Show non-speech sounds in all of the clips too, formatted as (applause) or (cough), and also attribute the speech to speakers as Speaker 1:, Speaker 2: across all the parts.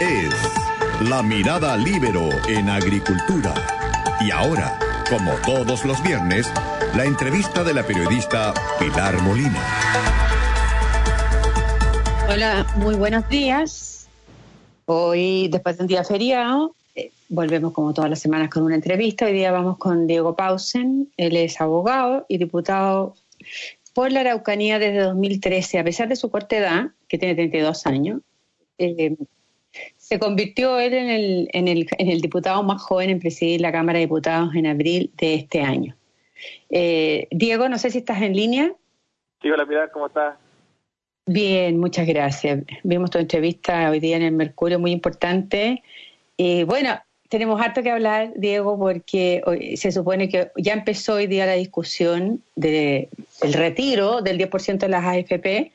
Speaker 1: es La Mirada Libero en Agricultura. Y ahora, como todos los viernes, la entrevista de la periodista Pilar Molina.
Speaker 2: Hola, muy buenos días. Hoy, después de un día feriado, eh, volvemos como todas las semanas con una entrevista. Hoy día vamos con Diego Pausen. Él es abogado y diputado por la Araucanía desde 2013. A pesar de su corta edad, que tiene 32 años, eh, se convirtió él en el, en, el, en el, diputado más joven en presidir la Cámara de Diputados en abril de este año. Eh, Diego, no sé si estás en línea.
Speaker 3: Sí, hola Pilar, ¿cómo estás?
Speaker 2: Bien, muchas gracias. Vimos tu entrevista hoy día en el Mercurio, muy importante. Y bueno, tenemos harto que hablar, Diego, porque hoy, se supone que ya empezó hoy día la discusión del de, retiro del 10% de las AFP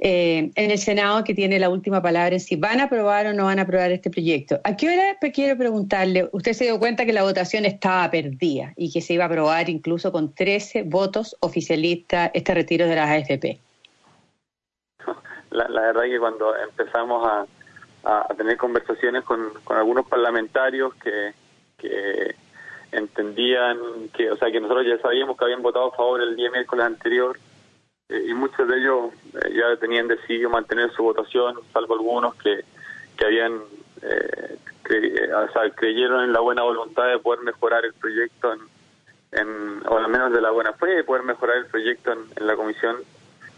Speaker 2: eh, en el Senado que tiene la última palabra en si van a aprobar o no van a aprobar este proyecto. ¿A qué hora quiero preguntarle? Usted se dio cuenta que la votación estaba perdida y que se iba a aprobar incluso con 13 votos oficialistas este retiro de las AFP.
Speaker 3: La, verdad es que cuando empezamos a, tener conversaciones con, algunos parlamentarios que, que entendían que, o sea, que nosotros ya sabíamos que habían votado a favor el día miércoles anterior y muchos de ellos eh, ya tenían decidido mantener su votación, salvo algunos que, que habían eh, cre o sea, creyeron en la buena voluntad de poder mejorar el proyecto, en, en, o al menos de la buena fe de poder mejorar el proyecto en, en la comisión.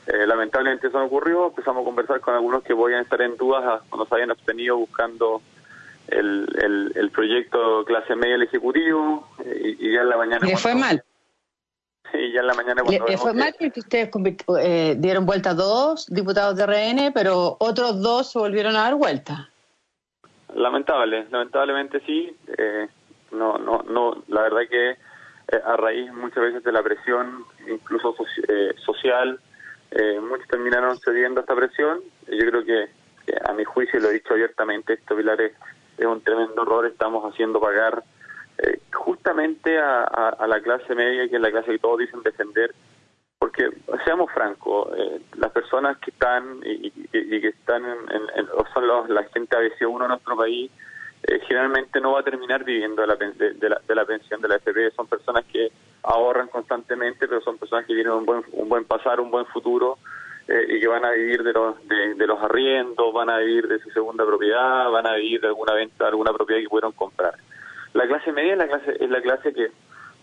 Speaker 3: Eh, lamentablemente eso no ocurrió, empezamos a conversar con algunos que podían estar en dudas cuando se habían abstenido buscando el, el, el proyecto clase media del Ejecutivo y, y ya en la mañana...
Speaker 2: ¿Le fue mal? (laughs)
Speaker 3: Sí, ya en la mañana
Speaker 2: cuando Le, fue mal porque ustedes eh, dieron vuelta dos diputados de RN, pero otros dos se volvieron a dar vuelta.
Speaker 3: Lamentable, lamentablemente sí. Eh, no, no, no. La verdad que eh, a raíz muchas veces de la presión, incluso soci eh, social, muchos terminaron cediendo a esta presión. Yo creo que, que, a mi juicio, lo he dicho abiertamente, esto, Pilar, es, es un tremendo error. Estamos haciendo pagar eh, justamente a, a, a, la clase media, que es la clase que todos dicen defender, porque seamos francos, eh, las personas que están y, que están en, en, en, son los, la gente ABC1 en nuestro país, eh, generalmente no va a terminar viviendo de la, de, de, la, de la pensión de la FP, son personas que ahorran constantemente, pero son personas que tienen un buen, un buen pasar, un buen futuro, eh, y que van a vivir de los, de, de, los arriendos, van a vivir de su segunda propiedad, van a vivir de alguna venta, alguna propiedad que pudieron comprar. La clase media es la clase, es la clase que,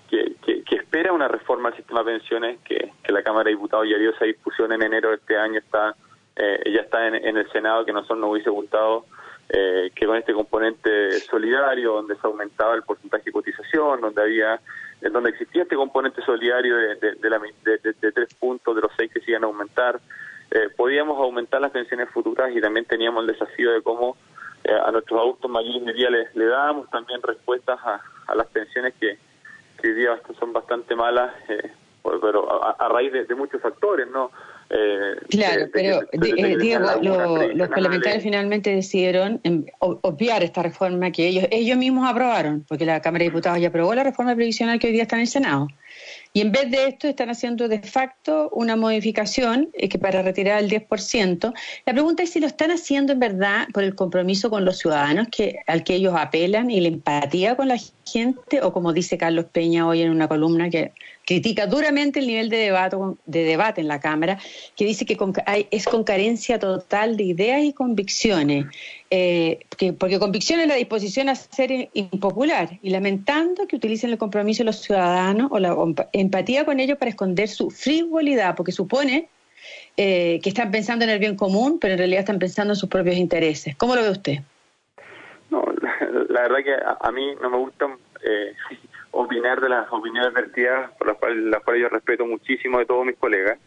Speaker 3: que, que, espera una reforma al sistema de pensiones, que, la Cámara de Diputados ya dio esa discusión en enero de este año, está eh, ya está en, en, el Senado, que nosotros nos hubiese gustado eh, que con este componente solidario, donde se aumentaba el porcentaje de cotización, donde había donde existía este componente solidario de, de, de, de tres puntos de los seis que se iban a aumentar, eh, podíamos aumentar las pensiones futuras y también teníamos el desafío de cómo eh, a nuestros adultos mayores de día le, le damos también respuestas a, a las pensiones que, que hoy día son bastante malas, eh, pero a, a raíz de, de, muchos factores, ¿no?
Speaker 2: Eh, claro, de, pero Diego, lo, los parlamentarios finalmente decidieron obviar esta reforma que ellos ellos mismos aprobaron, porque la Cámara de Diputados ya aprobó la reforma previsional que hoy día está en el Senado. Y en vez de esto están haciendo de facto una modificación eh, que para retirar el 10%. La pregunta es si lo están haciendo en verdad por el compromiso con los ciudadanos que, al que ellos apelan y la empatía con la gente, o como dice Carlos Peña hoy en una columna que critica duramente el nivel de debate, de debate en la Cámara, que dice que con, hay, es con carencia total de ideas y convicciones, eh, que, porque convicción es la disposición a ser impopular, y lamentando que utilicen el compromiso de los ciudadanos o la empatía con ellos para esconder su frivolidad, porque supone eh, que están pensando en el bien común, pero en realidad están pensando en sus propios intereses. ¿Cómo lo ve usted?
Speaker 3: No, (laughs) la, verdad que a, a, mí no me gustan eh, (laughs) opinar de las opiniones vertidas, por las cuales, las cuales yo respeto muchísimo de todos mis colegas.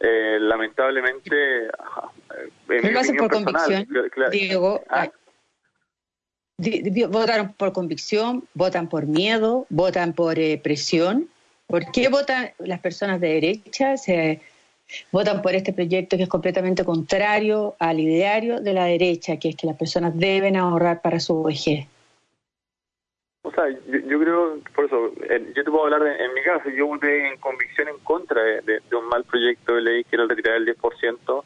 Speaker 3: Eh, lamentablemente,
Speaker 2: en lo hacen por personal, convicción, claro, Diego. ¿ah? votaron por convicción, votan por miedo, votan por eh, presión. ¿Por qué votan las personas de derecha? Se votan por este proyecto que es completamente contrario al ideario de la derecha, que es que las personas deben ahorrar para su vejez.
Speaker 3: O sea, yo, yo creo, por eso, eh, yo te puedo hablar de, en mi caso, yo voté en convicción en contra de, de, de, un mal proyecto de ley que era el retirar el 10%,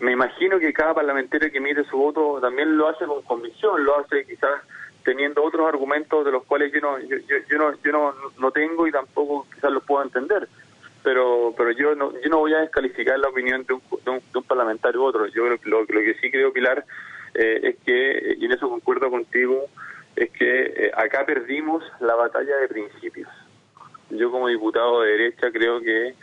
Speaker 3: me imagino que cada parlamentario que emite su voto también lo hace con convicción, lo hace quizás teniendo otros argumentos de los cuales yo no yo, no yo no, no tengo y tampoco quizás los puedo entender. Pero pero yo no yo no voy a descalificar la opinión de un, de un, parlamentario u otro. Yo lo, lo, que sí creo Pilar eh, es que y en eso concuerdo contigo es que eh, acá perdimos la batalla de principios. Yo como diputado de derecha creo que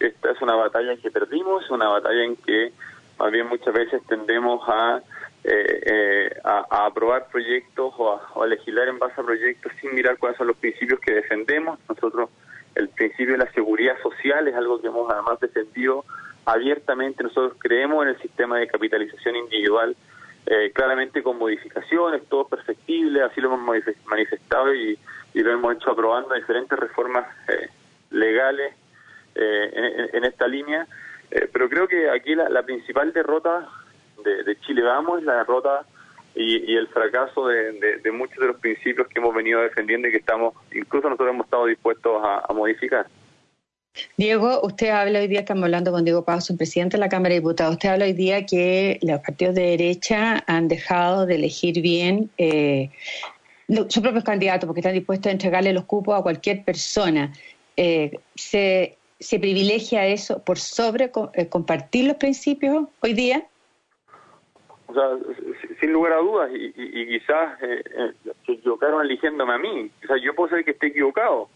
Speaker 3: esta es una batalla que perdimos una batalla en que más bien muchas veces tendemos a eh, eh, a, aprobar proyectos o a, legislar en base a proyectos sin mirar cuáles son los principios que defendemos. Nosotros, el principio de la seguridad social es algo que hemos además defendido abiertamente. Nosotros creemos en el sistema de capitalización individual, eh, claramente con modificaciones, todo perfectible, así lo hemos manifestado y, lo hemos hecho aprobando diferentes reformas legales en, esta línea. Pero creo que aquí la principal derrota de, Chile Vamos es la derrota y, el fracaso de, muchos de los principios que hemos venido defendiendo y que estamos, incluso nosotros hemos estado dispuestos a, modificar.
Speaker 2: Diego, usted habla hoy día, estamos hablando con Diego Paz, presidente de la Cámara de Diputados, usted habla hoy día que los partidos de derecha han dejado de elegir bien eh, sus propios candidatos porque están dispuestos a entregarle los cupos a cualquier persona. Eh, ¿se, ¿Se privilegia eso por sobre eh, compartir los principios hoy día?
Speaker 3: O sea, sin lugar a dudas, y, quizás eh, eh, se equivocaron eligiéndome a mí. O sea, yo puedo ser que esté equivocado.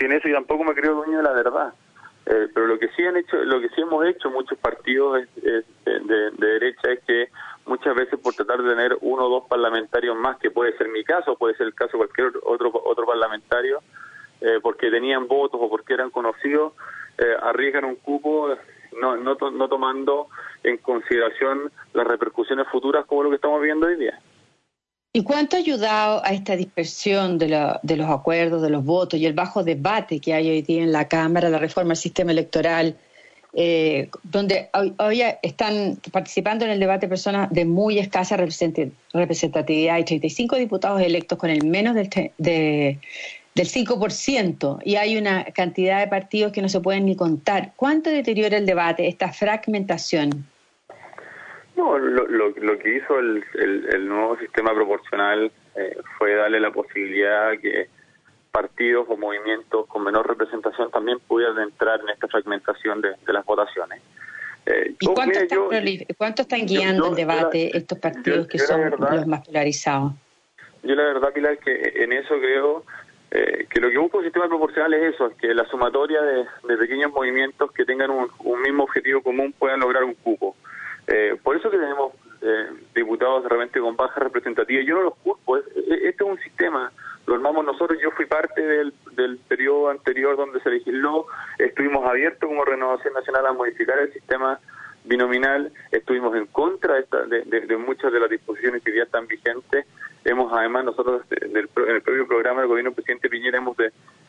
Speaker 3: Sin eso, y tampoco me creo dueño de la verdad. Eh, pero lo que sí han hecho, lo que sí hemos hecho muchos partidos de, derecha es que muchas veces por tratar de tener uno o dos parlamentarios más, que puede ser mi caso, puede ser el caso de cualquier otro otro parlamentario, porque tenían votos o porque eran conocidos, arriesgan un cupo no, no, no tomando en consideración las repercusiones futuras como lo que estamos viendo hoy día.
Speaker 2: ¿Y cuánto ha ayudado a esta dispersión de, de, los acuerdos, de los votos y el bajo debate que hay hoy día en la Cámara, la reforma del sistema electoral, eh, donde hoy, están participando en el debate personas de muy escasa representatividad? Hay 35 diputados electos con el menos de, del 5% y hay una cantidad de partidos que no se pueden ni contar. ¿Cuánto deteriora el debate esta fragmentación?
Speaker 3: No, lo, lo, que hizo el, el, nuevo sistema proporcional eh, fue darle la posibilidad a que partidos o movimientos con menor representación también pudieran entrar en esta fragmentación de, las votaciones.
Speaker 2: Eh, ¿Y cuánto, están, guiando el debate estos partidos que son los más polarizados?
Speaker 3: Yo la verdad, Pilar, que en eso creo eh, que lo que busca un sistema proporcional es eso, es que la sumatoria de, pequeños movimientos que tengan un, mismo objetivo común puedan lograr un cupo. Eh, por eso que tenemos eh, diputados de repente con baja representativa. Yo no los culpo, este es un sistema, lo armamos nosotros, yo fui parte del, del periodo anterior donde se legisló, estuvimos abiertos como Renovación Nacional a modificar el sistema binominal, estuvimos en contra de, de, muchas de las disposiciones que ya están vigentes, hemos además nosotros en el, propio programa del gobierno del presidente Piñera hemos,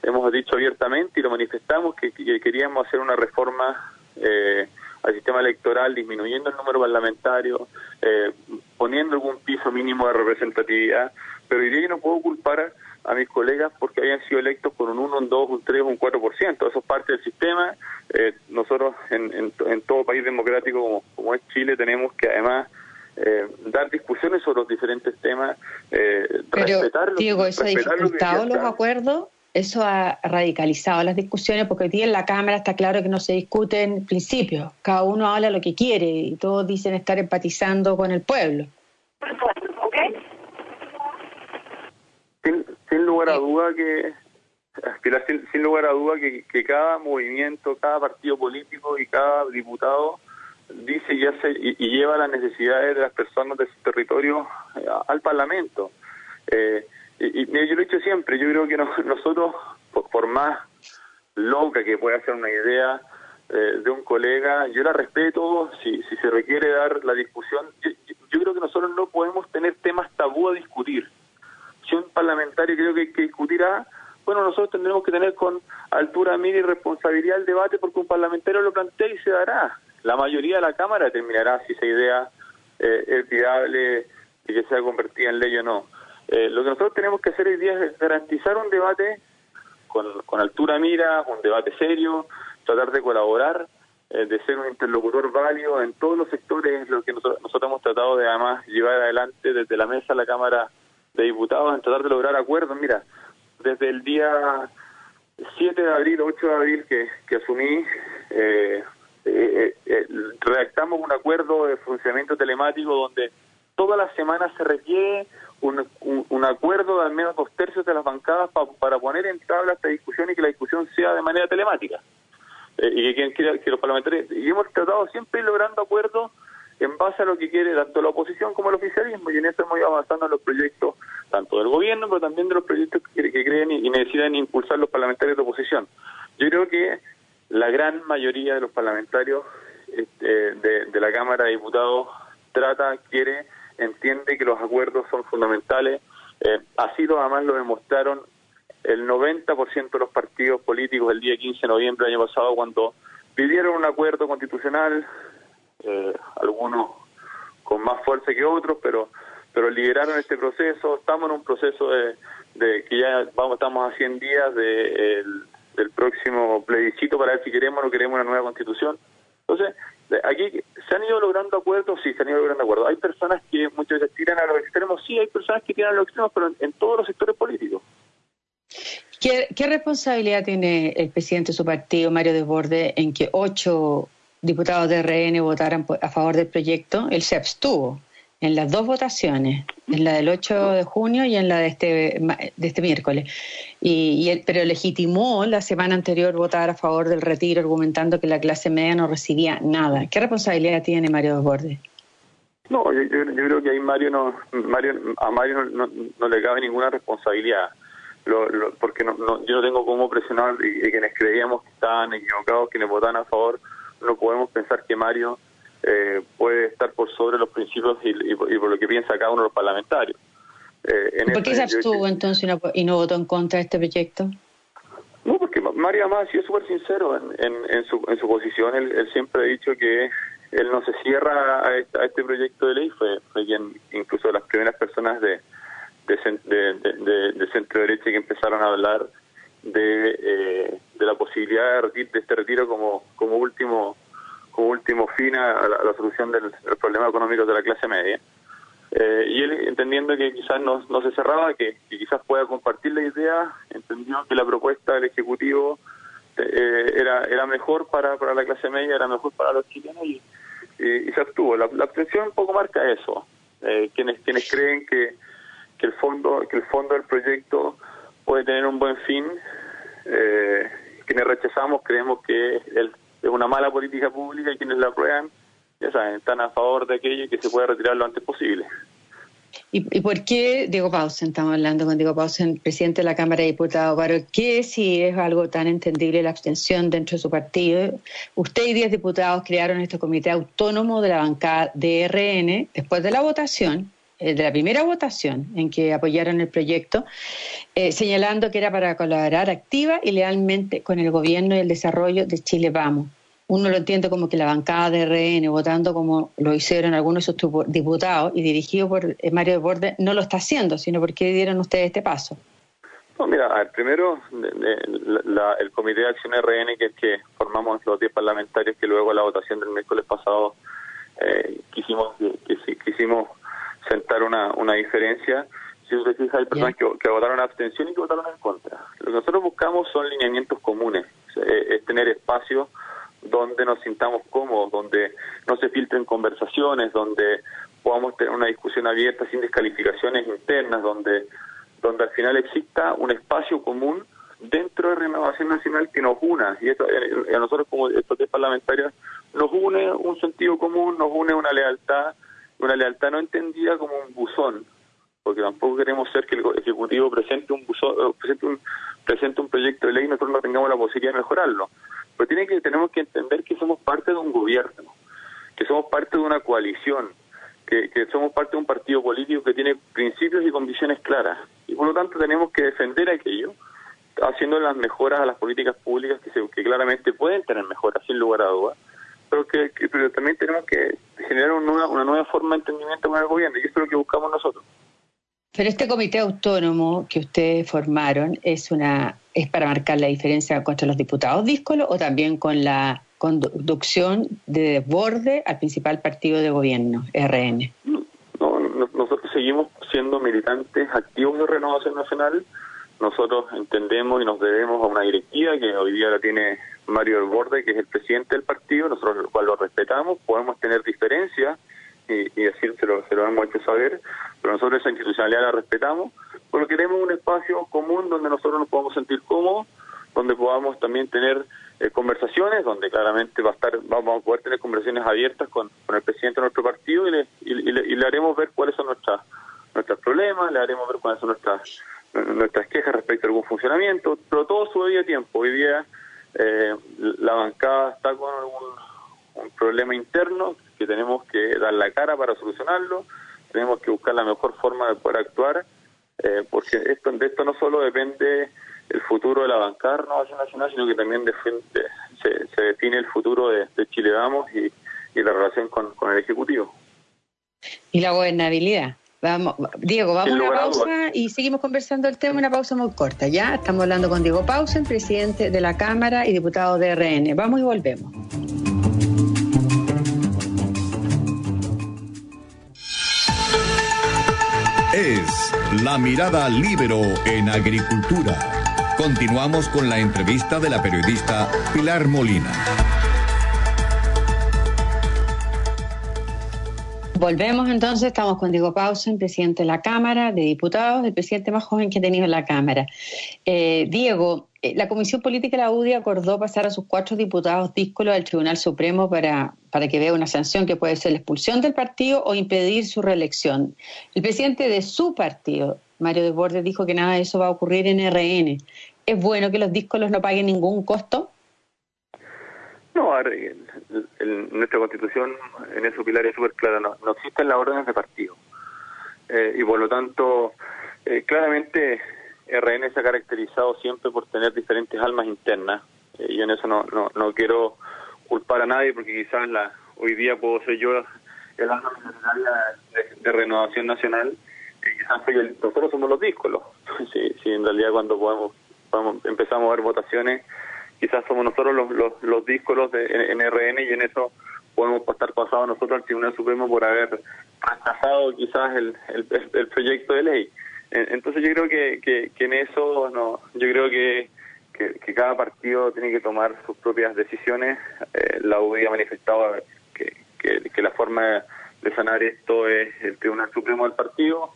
Speaker 3: hemos dicho abiertamente y lo manifestamos que, queríamos hacer una reforma eh, al sistema electoral disminuyendo el número parlamentario, eh, poniendo algún piso mínimo de representatividad, pero día yo no puedo culpar a mis colegas porque hayan sido electos por un 1, un 2, un 3 un 4%. Eso es parte del sistema. Eh, nosotros en, en, todo país democrático como es Chile tenemos que además eh, dar discusiones sobre los diferentes temas, eh,
Speaker 2: Pero, Diego, ¿eso ha dificultado los acuerdos? ¿Eso ha radicalizado las discusiones? Porque hoy día en la Cámara está claro que no se discuten principios, cada uno habla lo que quiere y todos dicen estar empatizando con el pueblo.
Speaker 3: sin lugar a duda que sin, lugar a duda que, cada movimiento, cada partido político y cada diputado dice y hace y, lleva las necesidades de las personas de su territorio eh, al Parlamento. Eh, y, yo lo he dicho siempre, yo creo que (laughs) nosotros, por, más loca que pueda ser una idea eh, de un colega, yo la respeto, si, si se requiere dar la discusión, yo, yo creo que nosotros no podemos tener temas tabú a discutir si un parlamentario creo que, que discutirá, bueno, nosotros tendremos que tener con altura, mira y responsabilidad el debate porque un parlamentario lo plantea y se dará. La mayoría de la Cámara determinará si esa idea eh, es viable y que sea convertida en ley o no. Eh, lo que nosotros tenemos que hacer hoy día es garantizar un debate con, con altura mira, un debate serio, tratar de colaborar eh, de ser un interlocutor válido en todos los sectores, lo que nosotros, nosotros hemos tratado de además llevar adelante desde la mesa a la Cámara de Diputados en tratar de lograr acuerdos. Mira, desde el día 7 de abril, 8 de abril que, que asumí, eh, eh, eh, redactamos un acuerdo de funcionamiento telemático donde todas las semanas se requiere un, un, acuerdo de al menos dos tercios de las bancadas para poner en tabla esta discusión y que la discusión sea de manera telemática. Eh, y que, que, que, los parlamentarios, y hemos tratado siempre logrando acuerdos en base a lo que quiere tanto la oposición como el oficialismo, y en eso hemos ido avanzando en los proyectos, tanto del gobierno, pero también de los proyectos que, creen y, necesitan impulsar los parlamentarios de oposición. Yo creo que la gran mayoría de los parlamentarios este, de, la Cámara de Diputados trata, quiere, entiende que los acuerdos son fundamentales. Eh, así lo además lo demostraron el 90% de los partidos políticos el día 15 de noviembre del año pasado cuando pidieron un acuerdo constitucional, eh, algunos con más fuerza que otros, pero pero lideraron este proceso. Estamos en un proceso de, que ya vamos estamos a 100 días de, del próximo plebiscito para ver si queremos o no queremos una nueva constitución. Entonces, aquí se han ido logrando acuerdos, sí, se han ido logrando acuerdos. Hay personas que muchas veces tiran a los extremos, sí, hay personas que tiran a los extremos, pero en todos los sectores políticos.
Speaker 2: ¿Qué, responsabilidad tiene el presidente de su partido, Mario Desbordes, en que ocho diputados de RN votaran a favor del proyecto? Él se abstuvo en las dos votaciones, en la del 8 de junio y en la de este, de este miércoles. Y, él, pero legitimó la semana anterior votar a favor del retiro, argumentando que la clase media no recibía nada. ¿Qué responsabilidad tiene Mario Desbordes?
Speaker 3: No, yo, creo que ahí Mario no, Mario, a Mario no le cabe ninguna responsabilidad lo, porque no, yo no tengo cómo presionar y, quienes creíamos que estaban equivocados, quienes votaban a favor, no podemos pensar que Mario eh, puede estar por sobre los principios y, por lo que piensa cada uno de los parlamentarios.
Speaker 2: Eh, ¿Por qué se abstuvo entonces y no, votó en contra de este proyecto?
Speaker 3: No, porque Mario además ha sido súper sincero en, en, su, en su posición. Él, siempre ha dicho que él no se cierra a este, proyecto de ley. Fue, fue quien, incluso las primeras personas de, de, de, centro derecha que empezaron a hablar de, eh, de la posibilidad de, de, este retiro como, como último último fin a la, solución del, problema económico de la clase media. Eh, y él, entendiendo que quizás no, no se cerraba, que, quizás pueda compartir la idea, entendió que la propuesta del Ejecutivo eh, era, era mejor para, para la clase media, era mejor para los chilenos y, y, se abstuvo. La, la, abstención un poco marca eso. quienes, quienes creen que, que el fondo que el fondo del proyecto puede tener un buen fin eh, quienes rechazamos creemos que es mala política pública y quienes la aprueban ya saben están a favor de aquello y que se pueda retirar lo antes posible
Speaker 2: ¿Y, por qué Diego Pausen, estamos hablando con Diego Pausen, presidente de la Cámara de Diputados, ¿para qué si es algo tan entendible la abstención dentro de su partido? Usted y diez diputados crearon este comité autónomo de la bancada DRN después de la votación eh, de la primera votación en que apoyaron el proyecto, eh, señalando que era para colaborar activa y lealmente con el gobierno y el desarrollo de Chile Vamos. Uno lo entiende como que la bancada de RN, votando como lo hicieron algunos de sus diputados y dirigido por eh, Mario Borde, no lo está haciendo, sino porque dieron ustedes este paso.
Speaker 3: No, mira, primero el Comité de Acción RN, que es que formamos los 10 parlamentarios que luego la votación del miércoles pasado quisimos, que, quisimos sentar una, una diferencia. Si usted fija, hay personas que, que, votaron abstención y que votaron en contra. Lo que nosotros buscamos son lineamientos comunes, es tener espacios donde nos sintamos cómodos, donde no se filtren conversaciones, donde podamos tener una discusión abierta sin descalificaciones internas, donde, donde al final exista un espacio común dentro de Renovación Nacional que nos una. Y esto, eh, a nosotros como estos parlamentarios nos une un sentido común, nos une una lealtad una lealtad no entendida como un buzón, porque tampoco queremos ser que el Ejecutivo presente un buzón, eh, presente un, presente un proyecto de ley y nosotros no tengamos la posibilidad de mejorarlo. Pero tiene que, tenemos que entender que somos parte de un gobierno, que somos parte de una coalición, que, somos parte de un partido político que tiene principios y condiciones claras. Y por lo tanto tenemos que defender aquello, haciendo las mejoras a las políticas públicas que, se, que claramente pueden tener mejoras, sin lugar a dudas pero que, también tenemos que generar una, una nueva forma de entendimiento con el gobierno y eso es lo que buscamos nosotros.
Speaker 2: Pero este comité autónomo que ustedes formaron es una es para marcar la diferencia contra los diputados díscolos o también con la conducción de desborde al principal partido de gobierno, RN.
Speaker 3: No, nosotros seguimos siendo militantes activos de Renovación Nacional. Nosotros entendemos y nos debemos a una directiva que hoy día la tiene Mario del Borde, que es el presidente del partido, nosotros lo cual lo respetamos, podemos tener diferencias y, y así se lo, hemos hecho saber, pero nosotros esa institucionalidad la respetamos, porque queremos un espacio común donde nosotros nos podamos sentir cómodos, donde podamos también tener eh, conversaciones, donde claramente va a estar, vamos a poder tener conversaciones abiertas con, con el presidente de nuestro partido y le, y, y le, haremos ver cuáles son nuestras nuestros problemas, le haremos ver cuáles son nuestras nuestras quejas respecto a algún funcionamiento, pero todo su día tiempo. Hoy día eh, la bancada está con un, un, problema interno dar la cara para solucionarlo, tenemos que buscar la mejor forma de poder actuar, eh, porque esto, de esto no solo depende el futuro de la bancada Renovación Nacional, sino que también se, se, define el futuro de, de Chile Vamos y, y, la relación con, con el Ejecutivo.
Speaker 2: ¿Y la gobernabilidad? Vamos, Diego, vamos a una pausa y seguimos conversando el tema, una pausa muy corta, ¿ya? Estamos hablando con Diego Pausen, presidente de la Cámara y diputado de RN. Vamos y volvemos.
Speaker 1: Es La Mirada Libero en Agricultura. Continuamos con la entrevista de la periodista Pilar Molina.
Speaker 2: Volvemos entonces, estamos con Diego Pausen, presidente de la Cámara de Diputados, el presidente más joven que ha tenido en la Cámara. Eh, Diego, eh, la Comisión Política de la UDI acordó pasar a sus cuatro diputados díscolos al Tribunal Supremo para, para que vea una sanción que puede ser la expulsión del partido o impedir su reelección. El presidente de su partido, Mario Desbordes, dijo que nada de eso va a ocurrir en RN. ¿Es bueno que los díscolos no paguen ningún costo?
Speaker 3: No, en, nuestra constitución, en eso Pilar es súper clara, no, no, existen las órdenes de partido. Eh, y por lo tanto, eh, claramente RN se ha caracterizado siempre por tener diferentes almas internas. Eh, y en eso no, no, no quiero culpar a nadie porque quizás la, hoy día puedo ser yo el alma de, Renovación Nacional quizás el, nosotros somos los díscolos. (laughs) si, si en realidad cuando podemos, podemos empezamos a ver votaciones quizás somos nosotros los, los, los díscolos de, en, RN y en eso podemos estar pasados nosotros al Tribunal Supremo por haber rechazado quizás el, el, proyecto de ley. Entonces yo creo que, que, en eso no, yo creo que, que, cada partido tiene que tomar sus propias decisiones. Eh, la UDI ha manifestado que, que, la forma de sanar esto es el Tribunal Supremo del partido.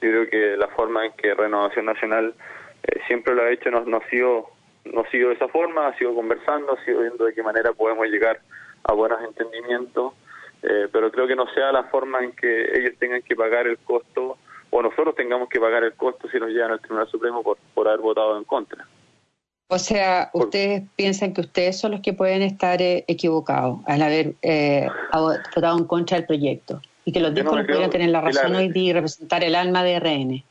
Speaker 3: Yo creo que la forma en que Renovación Nacional eh, siempre lo ha hecho no, no ha sido no ha sido de esa forma, ha sido conversando, ha sido viendo de qué manera podemos llegar a buenos entendimientos, eh, pero creo que no sea la forma en que ellos tengan que pagar el costo o nosotros tengamos que pagar el costo si nos llegan al Tribunal Supremo por, por haber votado en contra.
Speaker 2: O sea, ustedes piensan que ustedes son los que pueden estar eh, equivocados al haber eh, votado en contra del proyecto y que los discos no podrían tener la razón hoy día y representar el alma de RN.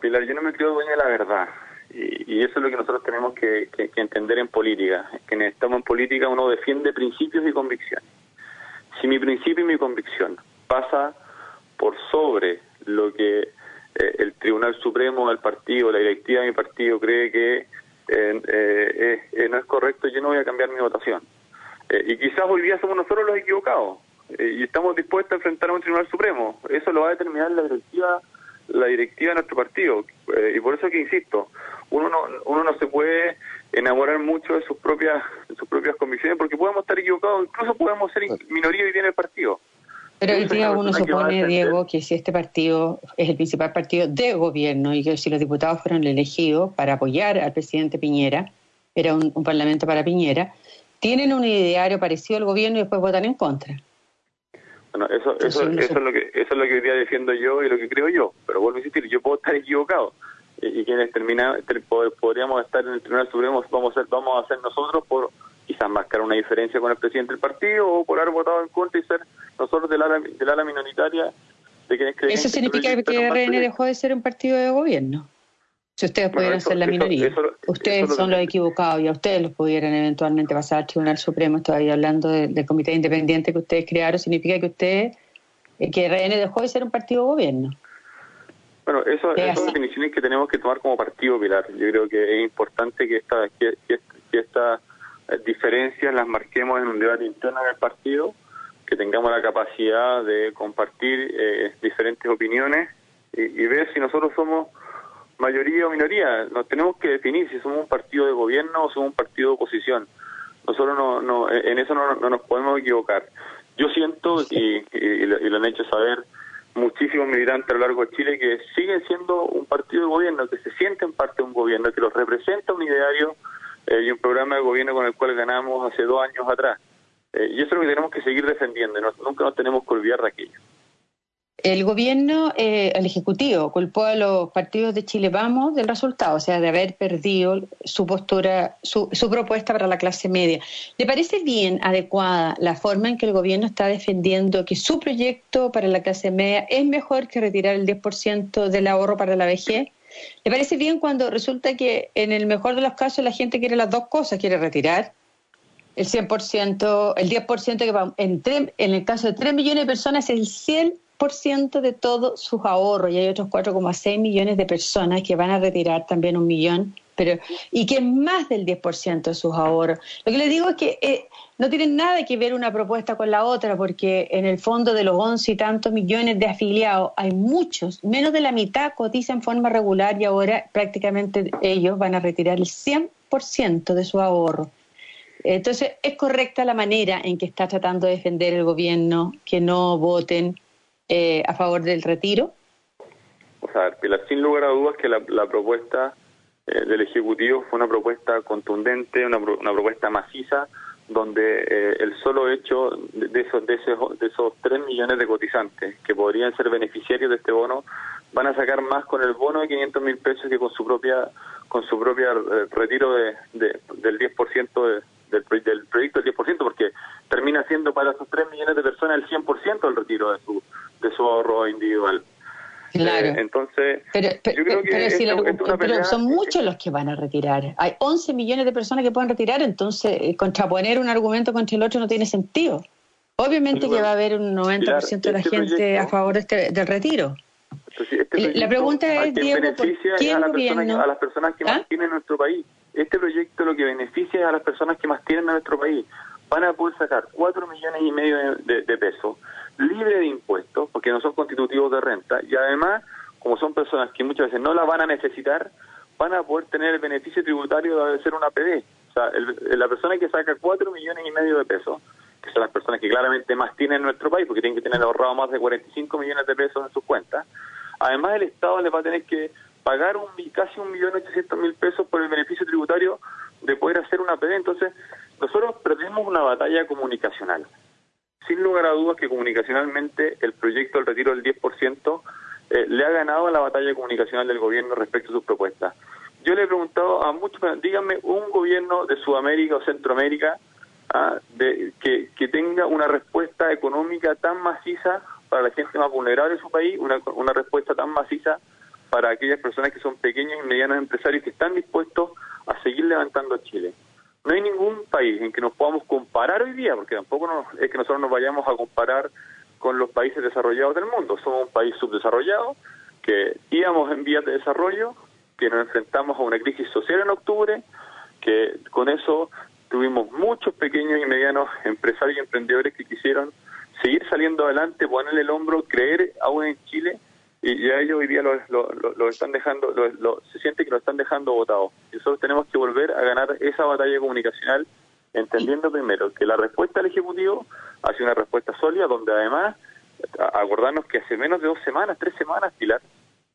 Speaker 3: Pilar, yo no me creo dueña de la verdad. Y, eso es lo que nosotros tenemos que, entender en política. Que estamos en política uno defiende principios y convicciones. Si mi principio y mi convicción pasa por sobre lo que eh, el Tribunal Supremo del partido, la directiva de mi partido cree que eh, eh, no es correcto, yo no voy a cambiar mi votación. y quizás hoy día somos nosotros los equivocados y estamos dispuestos a enfrentar a un Tribunal Supremo. Eso lo va a determinar la directiva la directiva de nuestro partido. Y por eso que insisto, uno no, uno no se puede enamorar mucho de sus propias de sus propias convicciones porque podemos estar equivocados, incluso podemos ser minoría y tiene el partido.
Speaker 2: Pero hoy día uno supone, Diego, que si este partido es el principal partido de gobierno y que si los diputados fueron elegidos para apoyar al presidente Piñera, era un, parlamento para Piñera, tienen un ideario parecido al gobierno y después votan en contra.
Speaker 3: Bueno, eso, eso, eso, es lo que, eso es lo que hoy día defiendo yo y lo que creo yo, pero vuelvo a insistir, yo puedo estar equivocado y, quienes termina, podríamos estar en el Tribunal Supremo vamos a, vamos a hacer nosotros por quizás marcar una diferencia con el presidente del partido o por haber votado en contra y ser nosotros del ala, del ala minoritaria de quienes creen
Speaker 2: Eso significa que, que RN dejó de ser un partido de gobierno. Si ustedes pudieran ser la minoría, ustedes son los equivocados y a ustedes los pudieran eventualmente pasar al Tribunal Supremo. Estoy hablando del comité independiente que ustedes crearon. Significa que ustedes, eh, que RN dejó de ser un partido de gobierno.
Speaker 3: Bueno, eso, son definiciones que tenemos que tomar como partido, Pilar. Yo creo que es importante que esta, que, esta diferencias las marquemos en un debate interno del partido, que tengamos la capacidad de compartir eh, diferentes opiniones y, y, ver si nosotros somos mayoría o minoría. Nos tenemos que definir si somos un partido de gobierno o somos un partido de oposición. Nosotros no, no en eso no, no nos podemos equivocar. Yo siento, y, y, lo, han hecho saber muchísimos militantes a lo largo de Chile, que siguen siendo un partido de gobierno, que se sienten parte de un gobierno, que los representa un ideario eh, y un programa de gobierno con el cual ganamos hace dos años atrás. Eh, y eso es lo que tenemos que seguir defendiendo, nunca nos tenemos que olvidar de aquello.
Speaker 2: El gobierno, eh, el Ejecutivo, culpó a los partidos de Chile Vamos del resultado, o sea, de haber perdido su postura, su, su, propuesta para la clase media. ¿Le parece bien adecuada la forma en que el gobierno está defendiendo que su proyecto para la clase media es mejor que retirar el 10% del ahorro para la vejez? ¿Le parece bien cuando resulta que en el mejor de los casos la gente quiere las dos cosas, quiere retirar el 100%, el 10% que va, en, en el caso de 3 millones de personas, el 100% de todos sus ahorros, y hay otros 4,6 millones de personas que van a retirar también un millón, pero y que es más del 10% de sus ahorros. Lo que les digo es que eh, no tienen nada que ver una propuesta con la otra, porque en el fondo de los 11 y tantos millones de afiliados, hay muchos, menos de la mitad cotizan en forma regular y ahora prácticamente ellos van a retirar el 100% de su ahorro. Entonces, ¿es correcta la manera en que está tratando de defender el gobierno que no voten eh, a favor del retiro?
Speaker 3: O sea, sin lugar a dudas que la, propuesta eh, del Ejecutivo fue una propuesta contundente, una, una propuesta maciza, donde eh, el solo hecho de, esos, de, esos, de esos 3 millones de cotizantes que podrían ser beneficiarios de este bono van a sacar más con el bono de 500 mil pesos que con su propia con su propia retiro de, del 10% de, del, del proyecto del 10%, porque termina siendo para esos 3 millones de personas el 100% el retiro de su, de su ahorro individual.
Speaker 2: Claro.
Speaker 3: Eh, entonces,
Speaker 2: pero, yo creo que son muchos los que van a retirar. Hay 11 millones de personas que pueden retirar, entonces eh, contraponer un argumento contra el otro no tiene sentido. Obviamente que va a haber un 90% de la este gente a favor de este, del retiro.
Speaker 3: Este
Speaker 2: la pregunta es, Diego, ¿por qué
Speaker 3: a,
Speaker 2: gobierno?
Speaker 3: a las personas que más ¿Ah? tienen nuestro país este proyecto lo que beneficia a las personas que más tienen en nuestro país. Van a poder sacar 4 millones y medio de, pesos libre de impuestos, porque no son constitutivos de renta, y además, como son personas que muchas veces no la van a necesitar, van a poder tener el beneficio tributario de ser una PD. O sea, la persona que saca 4 millones y medio de pesos, que son las personas que claramente más tienen en nuestro país, porque tienen que tener ahorrado más de 45 millones de pesos en sus cuentas, además el Estado les va a tener que pagar un, casi un millón ochocientos mil pesos por el beneficio tributario de poder hacer una PD. Entonces, nosotros perdemos una batalla comunicacional. Sin lugar a dudas que comunicacionalmente el proyecto del retiro del 10% eh, le ha ganado la batalla comunicacional del gobierno respecto a sus propuestas. Yo le he preguntado a muchos, díganme un gobierno de Sudamérica o Centroamérica ah, de, que, que tenga una respuesta económica tan maciza para la gente más vulnerable de su país, una, una respuesta tan maciza para aquellas personas que son pequeños y medianos empresarios que están dispuestos a seguir levantando a Chile. No hay ningún país en que nos podamos comparar hoy día, porque tampoco es que nosotros nos vayamos a comparar con los países desarrollados del mundo. Somos un país subdesarrollado, que íbamos en vías de desarrollo, que nos enfrentamos a una crisis social en octubre, que con eso tuvimos muchos pequeños y medianos empresarios y emprendedores que quisieron seguir saliendo adelante, ponerle el hombro, creer aún en Chile y ya ellos hoy día lo, lo, están dejando, lo, se siente que lo están dejando votado. Y nosotros tenemos que volver a ganar esa batalla comunicacional, entendiendo primero que la respuesta del Ejecutivo ha sido una respuesta sólida, donde además, acordarnos que hace menos de dos semanas, tres semanas, Pilar,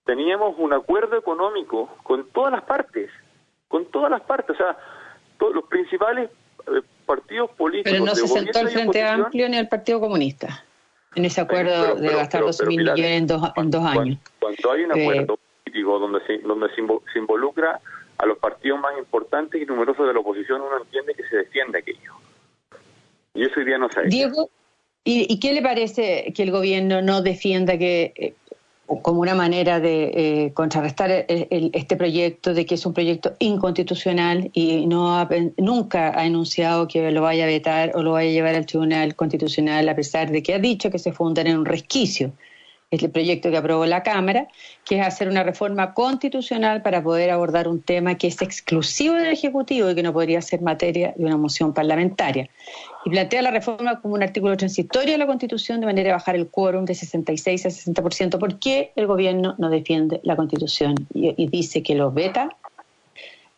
Speaker 3: teníamos un acuerdo económico con todas las partes, con todas las partes, o sea, todos los principales eh, partidos políticos.
Speaker 2: Pero no se sentó el Frente Amplio ni el Partido Comunista en ese acuerdo de gastar 12 mil millones en dos, en dos años.
Speaker 3: Cuando, hay un acuerdo político donde se, donde se, involucra a los partidos más importantes y numerosos de la oposición, uno entiende que se defiende aquello. Y eso hoy día no se ha
Speaker 2: Diego, ¿y, ¿y, qué le parece que el gobierno no defienda que eh, como una manera de eh, contrarrestar este proyecto, de que es un proyecto inconstitucional y no nunca ha enunciado que lo vaya a vetar o lo vaya a llevar al Tribunal Constitucional, a pesar de que ha dicho que se fundan en un resquicio. el proyecto que aprobó la Cámara, que es hacer una reforma constitucional para poder abordar un tema que es exclusivo del Ejecutivo y que no podría ser materia de una moción parlamentaria. Y plantea la reforma como un artículo transitorio de la Constitución de manera de bajar el quórum de 66 a 60%. ¿Por qué el gobierno no defiende la Constitución y, dice que lo veta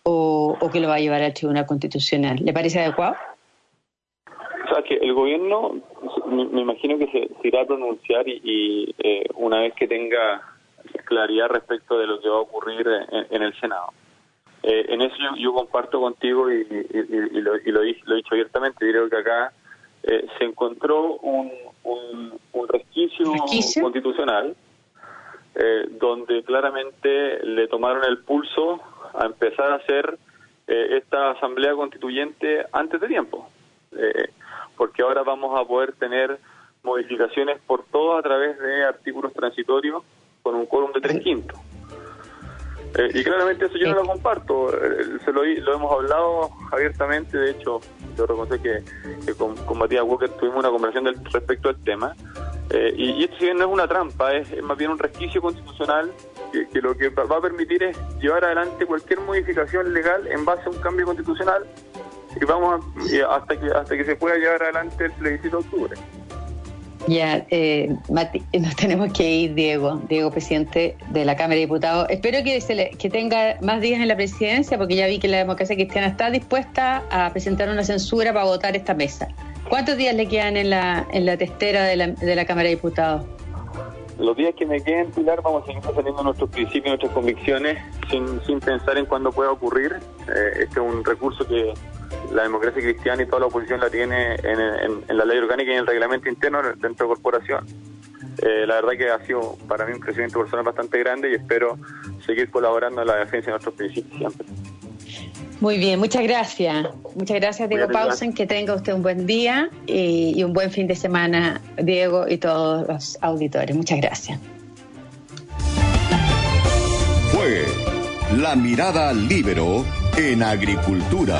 Speaker 2: o, que lo va a llevar al Tribunal Constitucional? ¿Le parece adecuado?
Speaker 3: Que el gobierno, me, imagino que se, irá a pronunciar y, eh, una vez que tenga claridad respecto de lo que va a ocurrir en, el Senado. Eh, en eso yo, comparto contigo y, lo, y lo, he dicho abiertamente, creo que acá eh, se encontró un, un, resquicio, constitucional donde claramente le tomaron el pulso a empezar a hacer esta asamblea constituyente antes de tiempo. Eh, porque ahora vamos a poder tener modificaciones por todo a través de artículos transitorios con un quórum de tres quintos. Eh, y claramente eso yo no lo comparto, eh, se lo, lo, hemos hablado abiertamente, de hecho yo reconozco que, con, Matías Walker tuvimos una conversación del, respecto al tema, eh, y, esto si bien no es una trampa, es, más bien un resquicio constitucional que, que, lo que va a permitir es llevar adelante cualquier modificación legal en base a un cambio constitucional y vamos hasta que hasta que se pueda llevar adelante el plebiscito de octubre.
Speaker 2: Ya, eh, Mati, (laughs) nos tenemos que ir, Diego, Diego, presidente de la Cámara de Diputados. Espero que, se que tenga más días en la presidencia, porque ya vi que la democracia cristiana está dispuesta a presentar una censura para votar esta mesa. ¿Cuántos días le quedan en la, en la testera de la, de la Cámara de Diputados?
Speaker 3: Los días que me queden, Pilar, vamos a seguir saliendo nuestros principios, nuestras convicciones, sin, sin pensar en cuándo pueda ocurrir. Eh, este es un recurso que la democracia cristiana y toda la oposición la tiene en, la ley orgánica y en el reglamento interno dentro de corporación. Eh, la verdad que ha sido para mí un crecimiento personal bastante grande y espero seguir colaborando en la defensa de nuestros principios siempre.
Speaker 2: Muy bien, muchas gracias. Muchas gracias, Diego Pausen. Que tenga usted un buen día y, y un buen fin de semana, Diego, y todos los auditores. Muchas gracias.
Speaker 1: Fue La Mirada Libero en Agricultura.